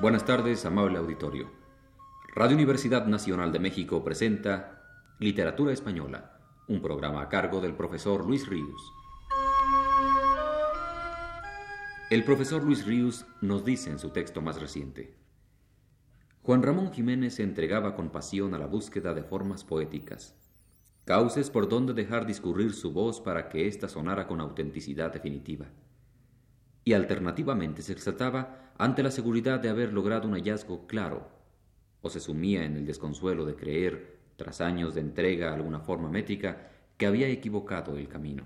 Buenas tardes, amable auditorio. Radio Universidad Nacional de México presenta Literatura Española, un programa a cargo del profesor Luis Ríos. El profesor Luis Ríos nos dice en su texto más reciente, Juan Ramón Jiménez se entregaba con pasión a la búsqueda de formas poéticas, cauces por donde dejar discurrir su voz para que ésta sonara con autenticidad definitiva. Y alternativamente se exaltaba ante la seguridad de haber logrado un hallazgo claro, o se sumía en el desconsuelo de creer, tras años de entrega a alguna forma métrica, que había equivocado el camino.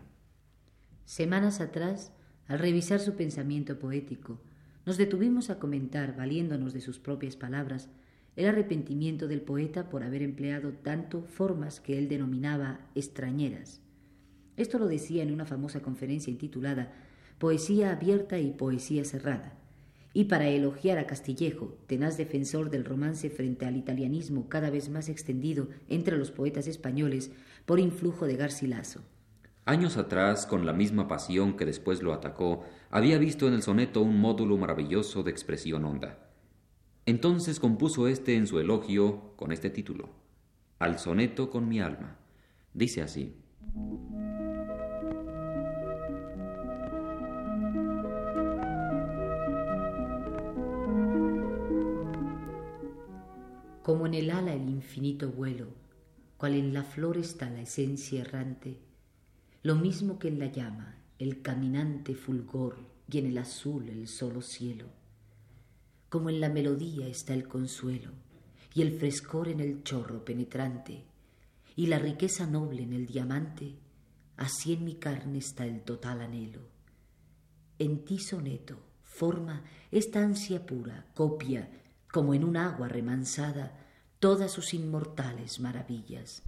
Semanas atrás, al revisar su pensamiento poético, nos detuvimos a comentar, valiéndonos de sus propias palabras, el arrepentimiento del poeta por haber empleado tanto formas que él denominaba extrañeras. Esto lo decía en una famosa conferencia intitulada Poesía abierta y poesía cerrada. Y para elogiar a Castillejo, tenaz defensor del romance frente al italianismo cada vez más extendido entre los poetas españoles por influjo de Garcilaso. Años atrás, con la misma pasión que después lo atacó, había visto en el soneto un módulo maravilloso de expresión honda. Entonces compuso éste en su elogio con este título, Al soneto con mi alma. Dice así. Como en el ala el infinito vuelo, cual en la flor está la esencia errante, lo mismo que en la llama, el caminante fulgor y en el azul el solo cielo. Como en la melodía está el consuelo y el frescor en el chorro penetrante y la riqueza noble en el diamante, así en mi carne está el total anhelo. En ti soneto forma esta ansia pura, copia, como en un agua remansada, todas sus inmortales maravillas.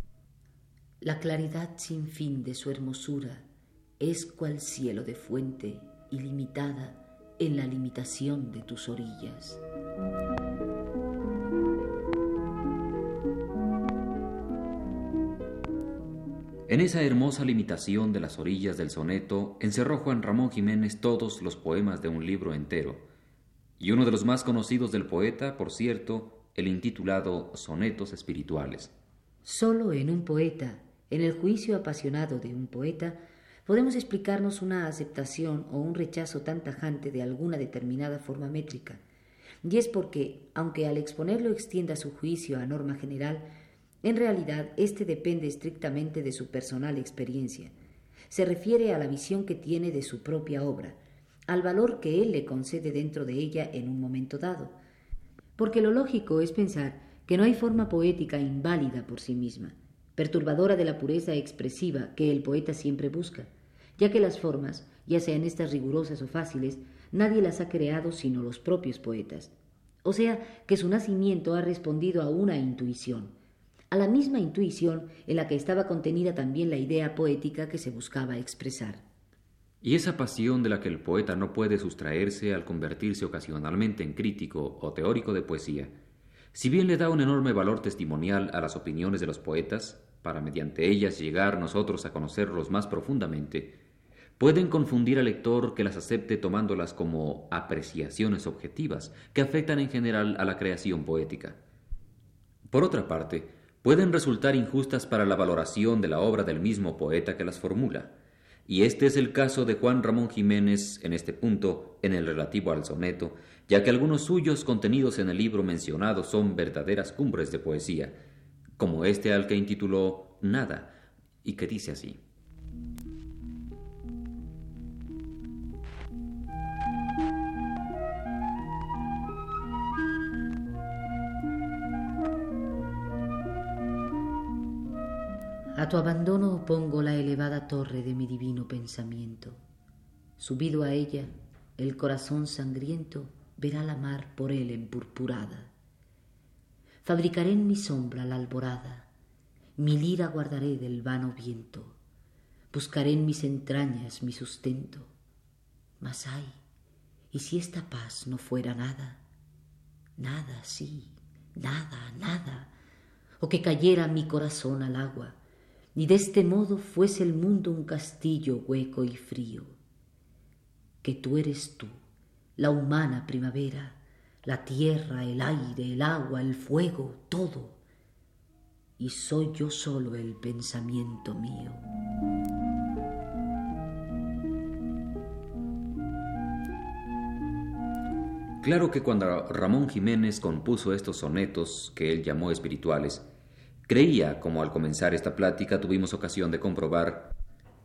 La claridad sin fin de su hermosura es cual cielo de fuente ilimitada en la limitación de tus orillas. En esa hermosa limitación de las orillas del soneto encerró Juan Ramón Jiménez todos los poemas de un libro entero, y uno de los más conocidos del poeta, por cierto, el intitulado Sonetos Espirituales. Solo en un poeta en el juicio apasionado de un poeta, podemos explicarnos una aceptación o un rechazo tan tajante de alguna determinada forma métrica. Y es porque, aunque al exponerlo extienda su juicio a norma general, en realidad éste depende estrictamente de su personal experiencia. Se refiere a la visión que tiene de su propia obra, al valor que él le concede dentro de ella en un momento dado. Porque lo lógico es pensar que no hay forma poética inválida por sí misma perturbadora de la pureza expresiva que el poeta siempre busca, ya que las formas, ya sean estas rigurosas o fáciles, nadie las ha creado sino los propios poetas. O sea, que su nacimiento ha respondido a una intuición, a la misma intuición en la que estaba contenida también la idea poética que se buscaba expresar. Y esa pasión de la que el poeta no puede sustraerse al convertirse ocasionalmente en crítico o teórico de poesía, si bien le da un enorme valor testimonial a las opiniones de los poetas, para mediante ellas llegar nosotros a conocerlos más profundamente, pueden confundir al lector que las acepte tomándolas como apreciaciones objetivas que afectan en general a la creación poética. Por otra parte, pueden resultar injustas para la valoración de la obra del mismo poeta que las formula, y este es el caso de Juan Ramón Jiménez en este punto, en el relativo al soneto, ya que algunos suyos contenidos en el libro mencionado son verdaderas cumbres de poesía, como este al que intituló Nada, y que dice así. A tu abandono pongo la elevada torre de mi divino pensamiento. Subido a ella, el corazón sangriento verá la mar por él empurpurada fabricaré en mi sombra la alborada, mi lira guardaré del vano viento, buscaré en mis entrañas mi sustento. Mas ay, ¿y si esta paz no fuera nada? Nada, sí, nada, nada, o que cayera mi corazón al agua, y de este modo fuese el mundo un castillo hueco y frío, que tú eres tú, la humana primavera, la tierra, el aire, el agua, el fuego, todo. Y soy yo solo el pensamiento mío. Claro que cuando Ramón Jiménez compuso estos sonetos que él llamó espirituales, creía, como al comenzar esta plática tuvimos ocasión de comprobar,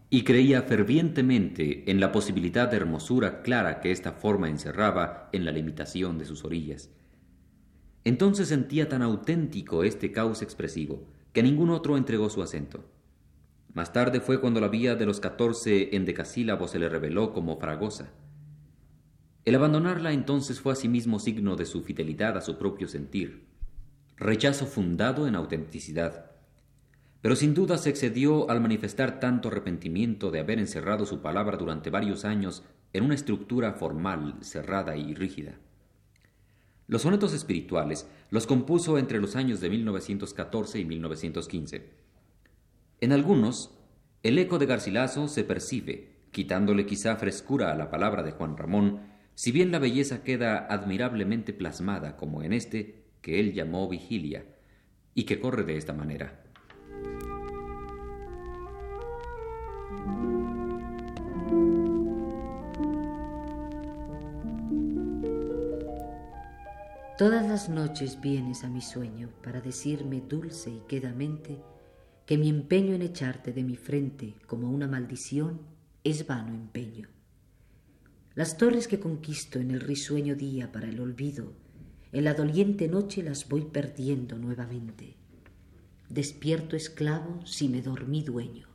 y creía fervientemente en la posibilidad de hermosura clara que esta forma encerraba en la limitación de sus orillas. Entonces sentía tan auténtico este caos expresivo que ningún otro entregó su acento. Más tarde fue cuando la vía de los catorce endecasílabos se le reveló como fragosa. El abandonarla entonces fue asimismo signo de su fidelidad a su propio sentir, rechazo fundado en autenticidad, pero sin duda se excedió al manifestar tanto arrepentimiento de haber encerrado su palabra durante varios años en una estructura formal, cerrada y rígida. Los sonetos espirituales los compuso entre los años de 1914 y 1915. En algunos, el eco de Garcilaso se percibe, quitándole quizá frescura a la palabra de Juan Ramón, si bien la belleza queda admirablemente plasmada, como en este que él llamó Vigilia, y que corre de esta manera. Todas las noches vienes a mi sueño para decirme dulce y quedamente que mi empeño en echarte de mi frente como una maldición es vano empeño. Las torres que conquisto en el risueño día para el olvido, en la doliente noche las voy perdiendo nuevamente. Despierto esclavo si me dormí dueño.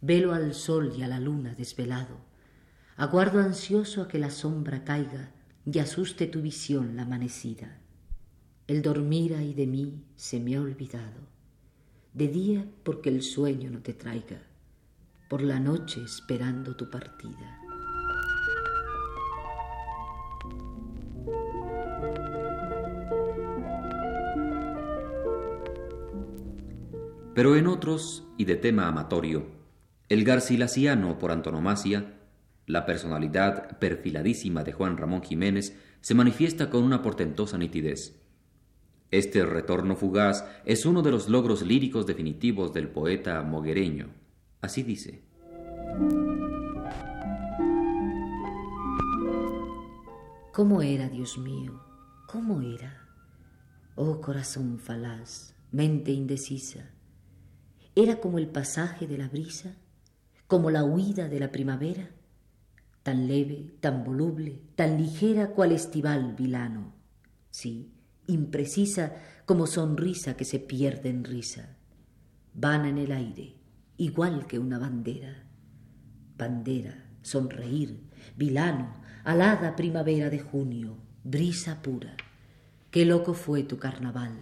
Velo al sol y a la luna desvelado, aguardo ansioso a que la sombra caiga y asuste tu visión la amanecida. El dormir ahí de mí se me ha olvidado, de día porque el sueño no te traiga, por la noche esperando tu partida. Pero en otros, y de tema amatorio, el garcilasiano por antonomasia la personalidad perfiladísima de Juan Ramón Jiménez se manifiesta con una portentosa nitidez. Este retorno fugaz es uno de los logros líricos definitivos del poeta moguereño. Así dice. ¿Cómo era, Dios mío? ¿Cómo era? Oh corazón falaz, mente indecisa. ¿Era como el pasaje de la brisa? ¿Como la huida de la primavera? tan leve, tan voluble, tan ligera cual estival vilano, sí, imprecisa como sonrisa que se pierde en risa, vana en el aire, igual que una bandera, bandera, sonreír, vilano, alada primavera de junio, brisa pura, qué loco fue tu carnaval,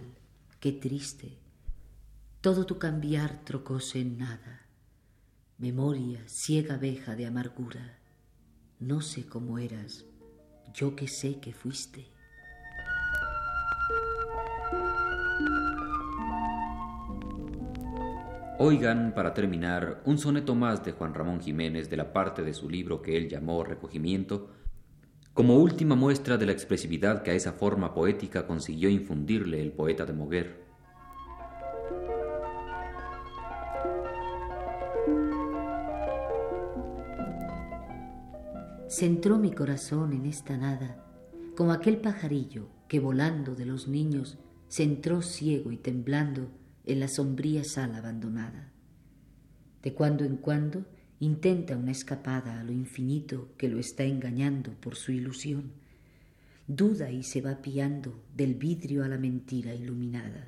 qué triste, todo tu cambiar trocóse en nada, memoria ciega abeja de amargura, no sé cómo eras, yo que sé que fuiste. Oigan, para terminar, un soneto más de Juan Ramón Jiménez de la parte de su libro que él llamó Recogimiento, como última muestra de la expresividad que a esa forma poética consiguió infundirle el poeta de Moguer. Centró mi corazón en esta nada, como aquel pajarillo que volando de los niños se entró ciego y temblando en la sombría sala abandonada. De cuando en cuando intenta una escapada a lo infinito que lo está engañando por su ilusión. Duda y se va piando del vidrio a la mentira iluminada.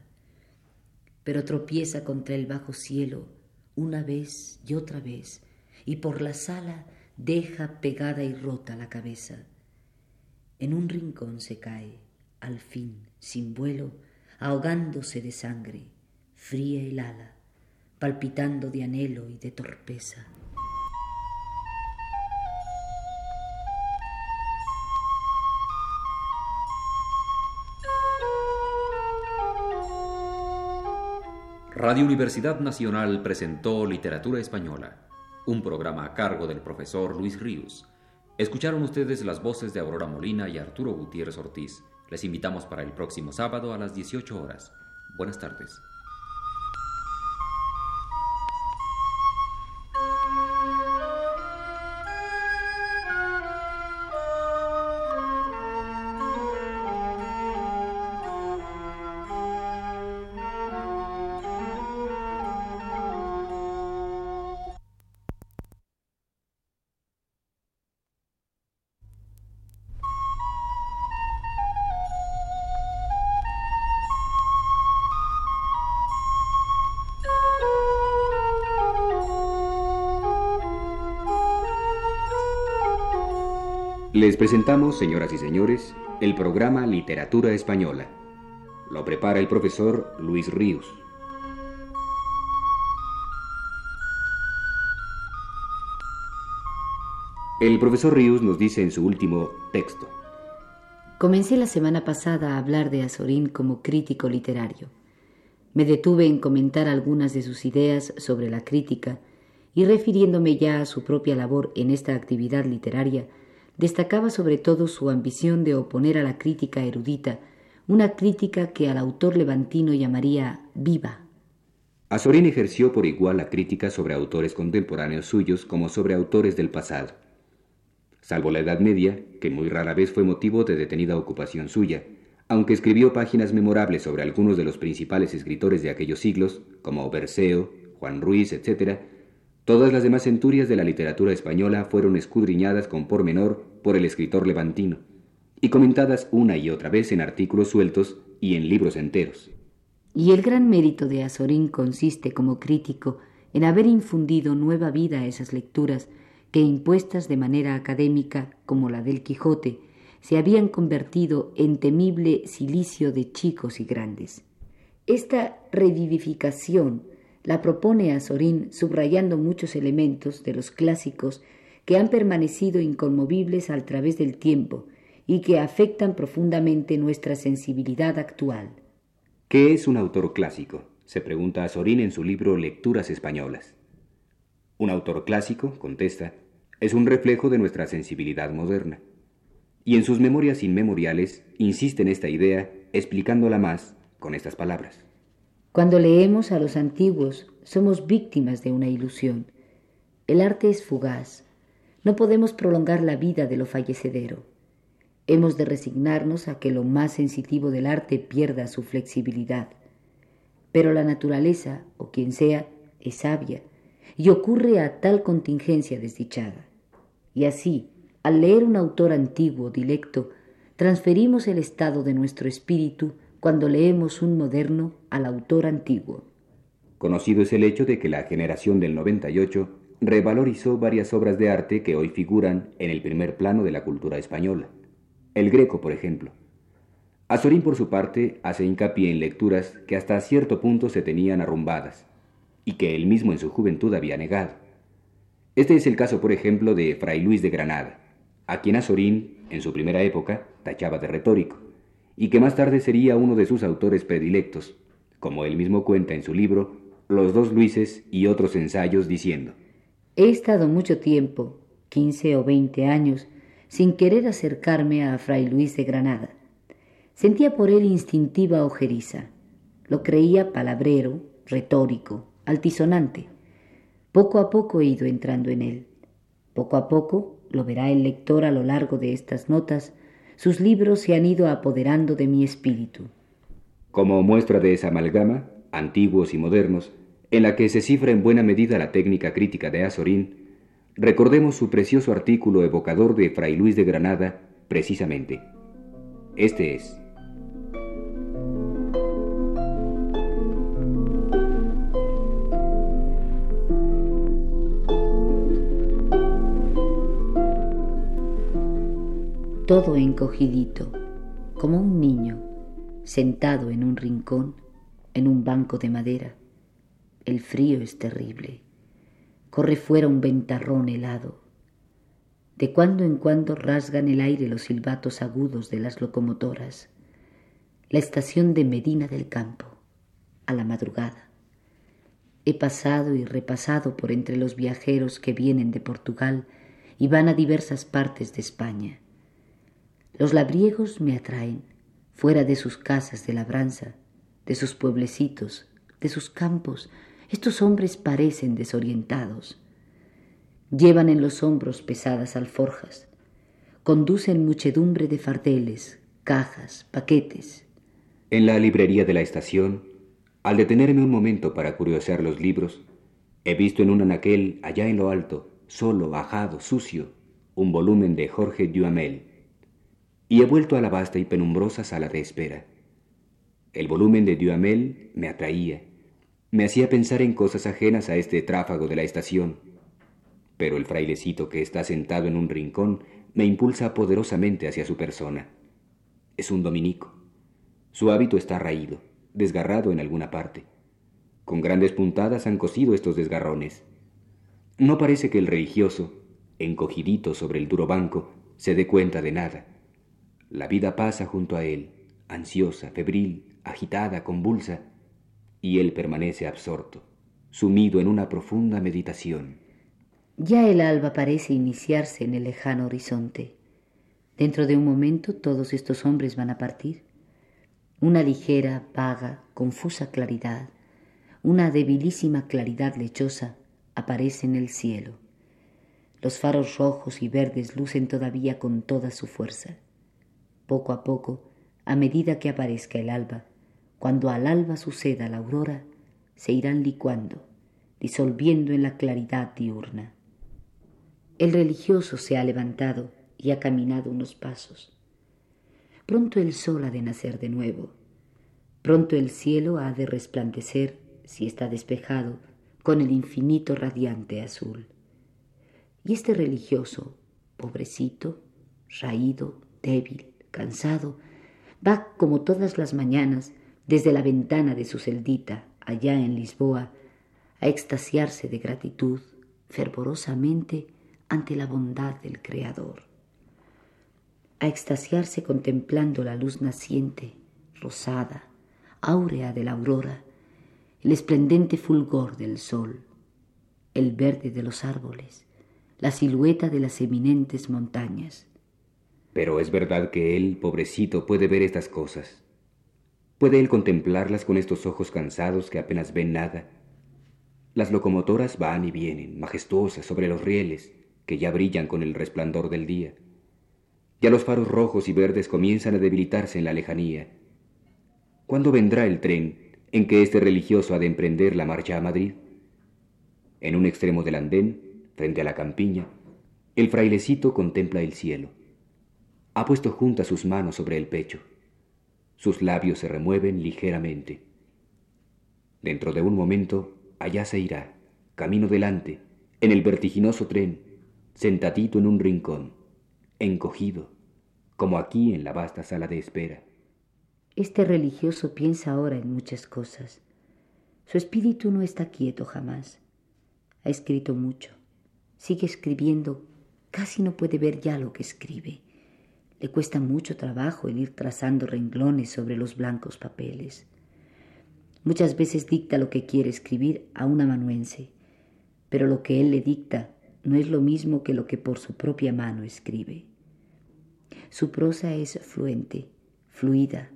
Pero tropieza contra el bajo cielo una vez y otra vez, y por la sala deja pegada y rota la cabeza. En un rincón se cae, al fin, sin vuelo, ahogándose de sangre, fría el ala, palpitando de anhelo y de torpeza. Radio Universidad Nacional presentó Literatura Española un programa a cargo del profesor Luis Ríos. Escucharon ustedes las voces de Aurora Molina y Arturo Gutiérrez Ortiz. Les invitamos para el próximo sábado a las 18 horas. Buenas tardes. Les presentamos, señoras y señores, el programa Literatura Española. Lo prepara el profesor Luis Ríos. El profesor Ríos nos dice en su último texto. Comencé la semana pasada a hablar de Azorín como crítico literario. Me detuve en comentar algunas de sus ideas sobre la crítica y refiriéndome ya a su propia labor en esta actividad literaria, destacaba sobre todo su ambición de oponer a la crítica erudita una crítica que al autor levantino llamaría viva. Azorín ejerció por igual la crítica sobre autores contemporáneos suyos como sobre autores del pasado. Salvo la Edad Media, que muy rara vez fue motivo de detenida ocupación suya, aunque escribió páginas memorables sobre algunos de los principales escritores de aquellos siglos, como Berceo, Juan Ruiz, etc., Todas las demás centurias de la literatura española fueron escudriñadas con pormenor por el escritor levantino y comentadas una y otra vez en artículos sueltos y en libros enteros. Y el gran mérito de Azorín consiste como crítico en haber infundido nueva vida a esas lecturas que, impuestas de manera académica, como la del Quijote, se habían convertido en temible silicio de chicos y grandes. Esta revivificación la propone a Sorín subrayando muchos elementos de los clásicos que han permanecido inconmovibles al través del tiempo y que afectan profundamente nuestra sensibilidad actual. ¿Qué es un autor clásico? se pregunta a Sorín en su libro Lecturas Españolas. Un autor clásico, contesta, es un reflejo de nuestra sensibilidad moderna. Y en sus memorias inmemoriales insiste en esta idea, explicándola más con estas palabras. Cuando leemos a los antiguos, somos víctimas de una ilusión. El arte es fugaz. No podemos prolongar la vida de lo fallecedero. Hemos de resignarnos a que lo más sensitivo del arte pierda su flexibilidad. Pero la naturaleza, o quien sea, es sabia y ocurre a tal contingencia desdichada. Y así, al leer un autor antiguo, dilecto, transferimos el estado de nuestro espíritu cuando leemos un moderno al autor antiguo. Conocido es el hecho de que la generación del 98 revalorizó varias obras de arte que hoy figuran en el primer plano de la cultura española. El Greco, por ejemplo. Azorín, por su parte, hace hincapié en lecturas que hasta cierto punto se tenían arrumbadas y que él mismo en su juventud había negado. Este es el caso, por ejemplo, de Fray Luis de Granada, a quien Azorín, en su primera época, tachaba de retórico y que más tarde sería uno de sus autores predilectos, como él mismo cuenta en su libro Los dos Luises y otros ensayos, diciendo, He estado mucho tiempo, quince o veinte años, sin querer acercarme a Fray Luis de Granada. Sentía por él instintiva ojeriza. Lo creía palabrero, retórico, altisonante. Poco a poco he ido entrando en él. Poco a poco, lo verá el lector a lo largo de estas notas, sus libros se han ido apoderando de mi espíritu. Como muestra de esa amalgama, antiguos y modernos, en la que se cifra en buena medida la técnica crítica de Azorín, recordemos su precioso artículo evocador de Fray Luis de Granada, precisamente. Este es. todo encogidito, como un niño sentado en un rincón, en un banco de madera. El frío es terrible. Corre fuera un ventarrón helado. De cuando en cuando rasgan el aire los silbatos agudos de las locomotoras. La estación de Medina del Campo, a la madrugada. He pasado y repasado por entre los viajeros que vienen de Portugal y van a diversas partes de España. Los labriegos me atraen, fuera de sus casas de labranza, de sus pueblecitos, de sus campos, estos hombres parecen desorientados. Llevan en los hombros pesadas alforjas, conducen muchedumbre de fardeles, cajas, paquetes. En la librería de la estación, al detenerme un momento para curiosear los libros, he visto en un anaquel, allá en lo alto, solo, ajado, sucio, un volumen de Jorge Duhamel, y he vuelto a la vasta y penumbrosa sala de espera. El volumen de Duhamel me atraía, me hacía pensar en cosas ajenas a este tráfago de la estación, pero el frailecito que está sentado en un rincón me impulsa poderosamente hacia su persona. Es un dominico. Su hábito está raído, desgarrado en alguna parte. Con grandes puntadas han cosido estos desgarrones. No parece que el religioso, encogidito sobre el duro banco, se dé cuenta de nada. La vida pasa junto a él, ansiosa, febril, agitada, convulsa, y él permanece absorto, sumido en una profunda meditación. Ya el alba parece iniciarse en el lejano horizonte. Dentro de un momento todos estos hombres van a partir. Una ligera, vaga, confusa claridad, una debilísima claridad lechosa aparece en el cielo. Los faros rojos y verdes lucen todavía con toda su fuerza. Poco a poco, a medida que aparezca el alba, cuando al alba suceda la aurora, se irán licuando, disolviendo en la claridad diurna. El religioso se ha levantado y ha caminado unos pasos. Pronto el sol ha de nacer de nuevo. Pronto el cielo ha de resplandecer, si está despejado, con el infinito radiante azul. Y este religioso, pobrecito, raído, débil, cansado, va como todas las mañanas desde la ventana de su celdita allá en Lisboa a extasiarse de gratitud fervorosamente ante la bondad del Creador, a extasiarse contemplando la luz naciente, rosada, áurea de la aurora, el esplendente fulgor del sol, el verde de los árboles, la silueta de las eminentes montañas. Pero es verdad que él, pobrecito, puede ver estas cosas. Puede él contemplarlas con estos ojos cansados que apenas ven nada. Las locomotoras van y vienen, majestuosas, sobre los rieles, que ya brillan con el resplandor del día. Ya los faros rojos y verdes comienzan a debilitarse en la lejanía. ¿Cuándo vendrá el tren en que este religioso ha de emprender la marcha a Madrid. En un extremo del andén, frente a la campiña, el frailecito contempla el cielo. Ha puesto juntas sus manos sobre el pecho. Sus labios se remueven ligeramente. Dentro de un momento, allá se irá, camino delante, en el vertiginoso tren, sentadito en un rincón, encogido, como aquí en la vasta sala de espera. Este religioso piensa ahora en muchas cosas. Su espíritu no está quieto jamás. Ha escrito mucho. Sigue escribiendo. Casi no puede ver ya lo que escribe. Le cuesta mucho trabajo el ir trazando renglones sobre los blancos papeles. Muchas veces dicta lo que quiere escribir a un amanuense, pero lo que él le dicta no es lo mismo que lo que por su propia mano escribe. Su prosa es fluente, fluida,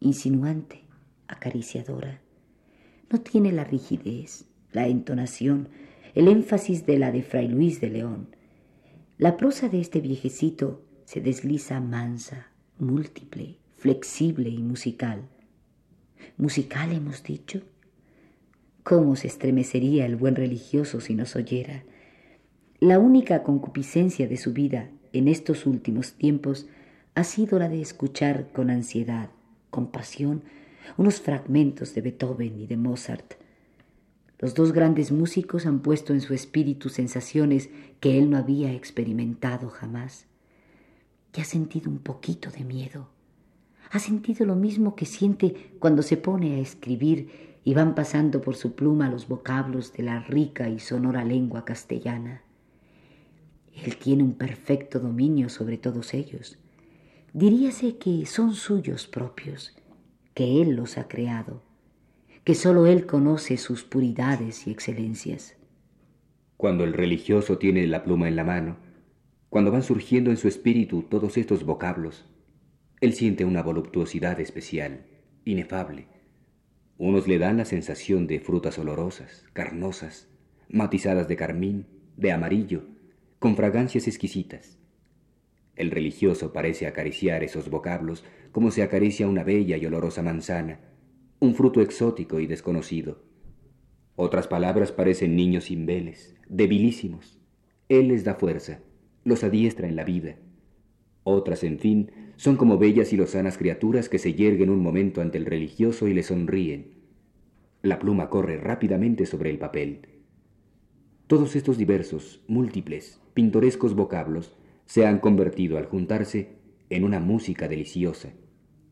insinuante, acariciadora. No tiene la rigidez, la entonación, el énfasis de la de Fray Luis de León. La prosa de este viejecito se desliza mansa, múltiple, flexible y musical. ¿Musical hemos dicho? ¿Cómo se estremecería el buen religioso si nos oyera? La única concupiscencia de su vida en estos últimos tiempos ha sido la de escuchar con ansiedad, compasión unos fragmentos de Beethoven y de Mozart. Los dos grandes músicos han puesto en su espíritu sensaciones que él no había experimentado jamás. Ha sentido un poquito de miedo. Ha sentido lo mismo que siente cuando se pone a escribir y van pasando por su pluma los vocablos de la rica y sonora lengua castellana. Él tiene un perfecto dominio sobre todos ellos diríase que son suyos propios, que Él los ha creado, que sólo Él conoce sus puridades y excelencias. Cuando el religioso tiene la pluma en la mano, cuando van surgiendo en su espíritu todos estos vocablos, él siente una voluptuosidad especial, inefable. Unos le dan la sensación de frutas olorosas, carnosas, matizadas de carmín, de amarillo, con fragancias exquisitas. El religioso parece acariciar esos vocablos como se acaricia una bella y olorosa manzana, un fruto exótico y desconocido. Otras palabras parecen niños imbeles, debilísimos. Él les da fuerza, los adiestra en la vida. Otras, en fin, son como bellas y lozanas criaturas que se yerguen un momento ante el religioso y le sonríen. La pluma corre rápidamente sobre el papel. Todos estos diversos, múltiples, pintorescos vocablos se han convertido al juntarse en una música deliciosa,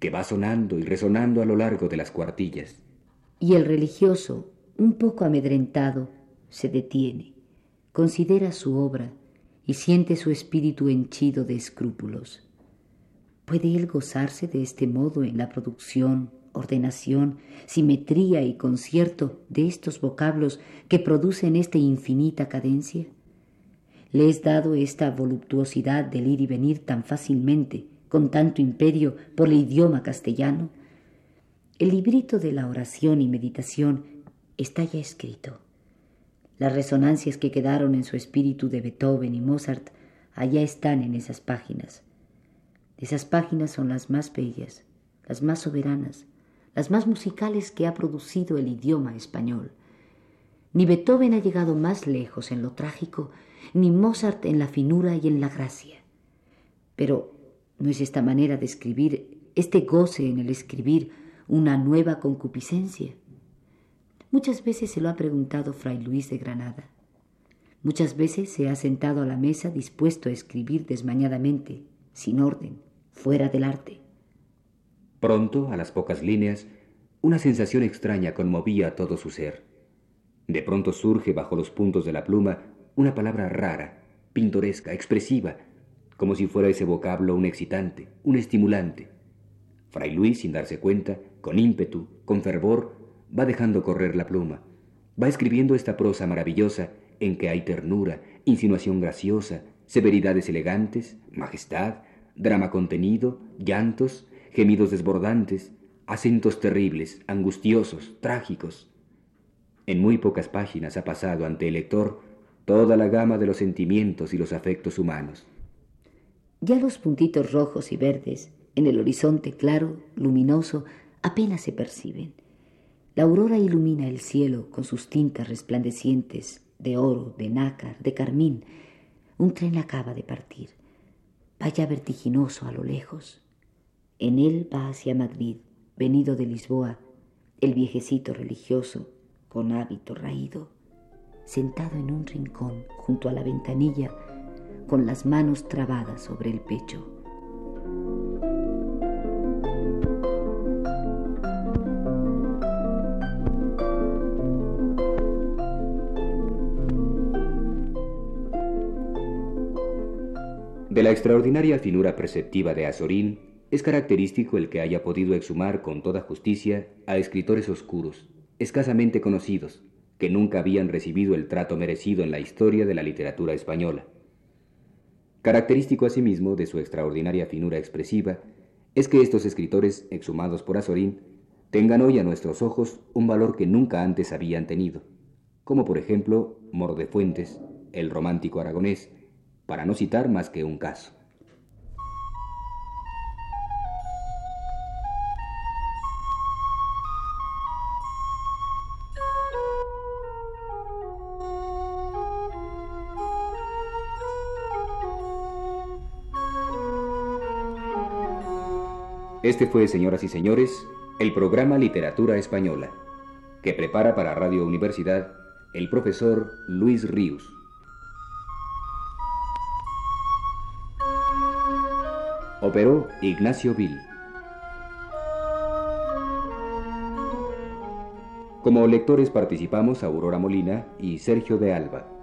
que va sonando y resonando a lo largo de las cuartillas. Y el religioso, un poco amedrentado, se detiene, considera su obra y siente su espíritu henchido de escrúpulos. ¿Puede él gozarse de este modo en la producción, ordenación, simetría y concierto de estos vocablos que producen esta infinita cadencia? ¿Le es dado esta voluptuosidad del ir y venir tan fácilmente, con tanto imperio, por el idioma castellano? El librito de la oración y meditación está ya escrito. Las resonancias que quedaron en su espíritu de Beethoven y Mozart allá están en esas páginas. Esas páginas son las más bellas, las más soberanas, las más musicales que ha producido el idioma español. Ni Beethoven ha llegado más lejos en lo trágico, ni Mozart en la finura y en la gracia. Pero ¿no es esta manera de escribir, este goce en el escribir, una nueva concupiscencia? Muchas veces se lo ha preguntado Fray Luis de Granada. Muchas veces se ha sentado a la mesa dispuesto a escribir desmañadamente, sin orden, fuera del arte. Pronto, a las pocas líneas, una sensación extraña conmovía todo su ser. De pronto surge bajo los puntos de la pluma una palabra rara, pintoresca, expresiva, como si fuera ese vocablo un excitante, un estimulante. Fray Luis, sin darse cuenta, con ímpetu, con fervor, va dejando correr la pluma, va escribiendo esta prosa maravillosa en que hay ternura, insinuación graciosa, severidades elegantes, majestad, drama contenido, llantos, gemidos desbordantes, acentos terribles, angustiosos, trágicos. En muy pocas páginas ha pasado ante el lector toda la gama de los sentimientos y los afectos humanos. Ya los puntitos rojos y verdes en el horizonte claro, luminoso, apenas se perciben. La aurora ilumina el cielo con sus tintas resplandecientes de oro, de nácar, de carmín. Un tren acaba de partir. Vaya vertiginoso a lo lejos. En él va hacia Madrid, venido de Lisboa, el viejecito religioso, con hábito raído, sentado en un rincón junto a la ventanilla, con las manos trabadas sobre el pecho. De la extraordinaria finura perceptiva de Azorín es característico el que haya podido exhumar con toda justicia a escritores oscuros, escasamente conocidos, que nunca habían recibido el trato merecido en la historia de la literatura española. Característico asimismo de su extraordinaria finura expresiva es que estos escritores exhumados por Azorín tengan hoy a nuestros ojos un valor que nunca antes habían tenido, como por ejemplo Moro de Fuentes, el romántico aragonés, para no citar más que un caso. Este fue, señoras y señores, el programa Literatura Española, que prepara para Radio Universidad el profesor Luis Ríos. Operó Ignacio Vil. Como lectores participamos Aurora Molina y Sergio de Alba.